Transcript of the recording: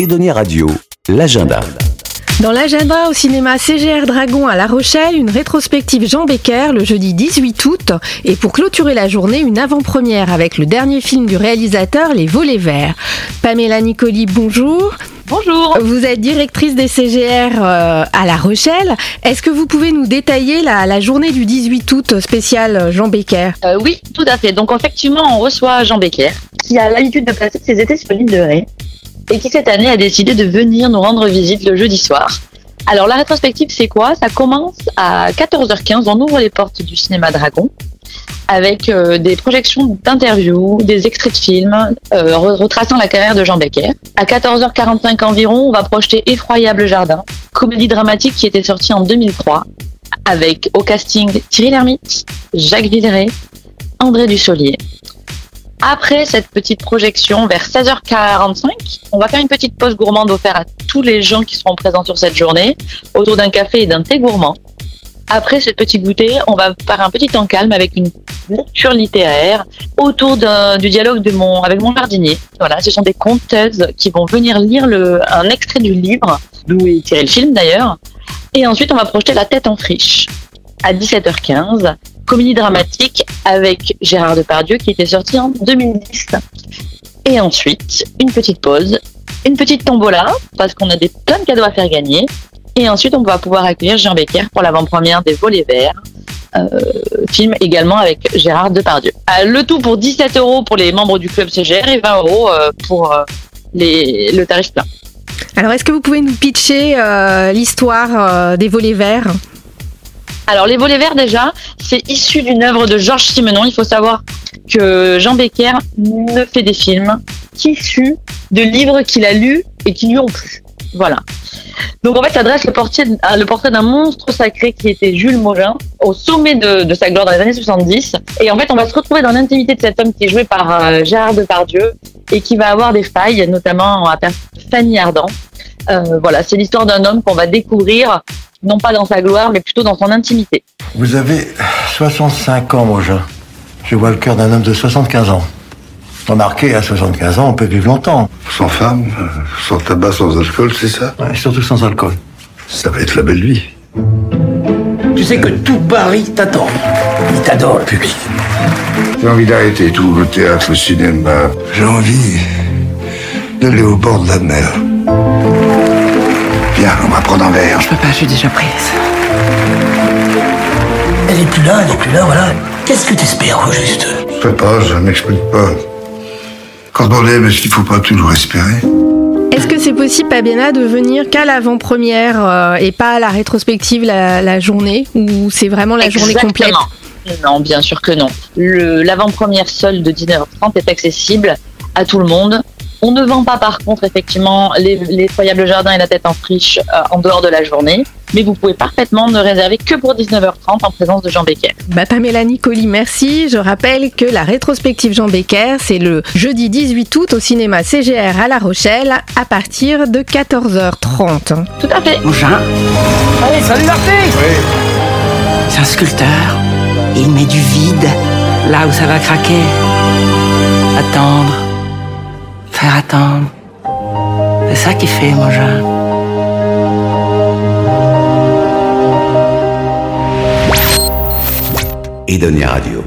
Edonia Radio, l'agenda. Dans l'agenda au cinéma CGR Dragon à La Rochelle, une rétrospective Jean Becker le jeudi 18 août et pour clôturer la journée, une avant-première avec le dernier film du réalisateur Les Volets Verts. Pamela Nicoli, bonjour. Bonjour. Vous êtes directrice des CGR euh, à La Rochelle. Est-ce que vous pouvez nous détailler la, la journée du 18 août spéciale Jean Becker? Euh, oui, tout à fait. Donc effectivement, on reçoit Jean Becker, qui a l'habitude de passer ses étés sur l'île de Ré, et qui cette année a décidé de venir nous rendre visite le jeudi soir. Alors la rétrospective, c'est quoi? Ça commence à 14h15, on ouvre les portes du cinéma Dragon, avec euh, des projections d'interviews, des extraits de films, euh, re- retraçant la carrière de Jean Becker. À 14h45 environ, on va projeter Effroyable Jardin, comédie dramatique qui était sortie en 2003, avec au casting Thierry Lhermitte, Jacques Villeray, André Dussolier. Après cette petite projection, vers 16h45, on va faire une petite pause gourmande offerte à tous les gens qui seront présents sur cette journée, autour d'un café et d'un thé gourmand. Après cette petite goûter, on va faire un petit temps calme avec une lecture littéraire autour du dialogue de mon, avec mon jardinier. Voilà, ce sont des conteuses qui vont venir lire le, un extrait du livre, d'où est tiré le film d'ailleurs. Et ensuite, on va projeter La tête en friche à 17h15, comédie dramatique avec Gérard Depardieu qui était sorti en 2010. Et ensuite, une petite pause, une petite tombola parce qu'on a des plein de cadeaux à faire gagner. Et ensuite, on va pouvoir accueillir Jean Becker pour l'avant-première des Volets Verts, euh, film également avec Gérard Depardieu. Le tout pour 17 euros pour les membres du club CGR et 20 euros euh, pour euh, les, le tarif plein. Alors est-ce que vous pouvez nous pitcher l'histoire des volets verts? Alors, Les Volets Verts, déjà, c'est issu d'une œuvre de Georges Simenon. Il faut savoir que Jean Becker ne fait des films qu'issus de livres qu'il a lus et qui lui ont plu. Voilà. Donc, en fait, ça dresse le portrait, euh, le portrait d'un monstre sacré qui était Jules Mogin, au sommet de, sa gloire dans les années 70. Et en fait, on va se retrouver dans l'intimité de cet homme qui est joué par euh, Gérard Depardieu et qui va avoir des failles, notamment à Fanny Ardant. Euh, voilà, c'est l'histoire d'un homme qu'on va découvrir, non pas dans sa gloire, mais plutôt dans son intimité. Vous avez 65 ans, mon jeune. Je vois le cœur d'un homme de 75 ans. Remarquez, à 75 ans, on peut vivre longtemps. Sans femme, sans tabac, sans alcool, c'est ça? Ouais, surtout sans alcool. Ça va être la belle vie. Tu sais que tout Paris t'attend. Il t'adore, le public. J'ai envie d'arrêter tout, le théâtre, le cinéma. J'ai envie d'aller au bord de la mer. Viens, on va prendre un verre. Je peux pas, je suis déjà prise. Elle est plus là, elle est plus là, voilà. Qu'est-ce que t'espères, au juste Je sais pas, je m'explique pas. Quand on aime, est-ce qu'il faut pas toujours espérer Est-ce que c'est possible, Pabena, de venir qu'à l'avant-première euh, et pas à la rétrospective la, la journée Ou c'est vraiment la journée complète. Non, bien sûr que non. L'avant-première seule de 19h30 est accessible à tout le monde. On ne vend pas par contre effectivement les- l'effroyable jardin et la tête en friche euh, en dehors de la journée, mais vous pouvez parfaitement ne réserver que pour 19h30 en présence de Jean Becker. Bah, Pamela Nicoli, merci. Je rappelle que la rétrospective Jean Becker, c'est le jeudi 18 août au cinéma CGR à La Rochelle à partir de 14h30. Tout à fait. Mon chat Allez, salut l'artiste C'est un sculpteur. Il met du vide là où ça va craquer. Attendre. Faire attendre. C'est ça qui fait, mon chat. Edonia Radio.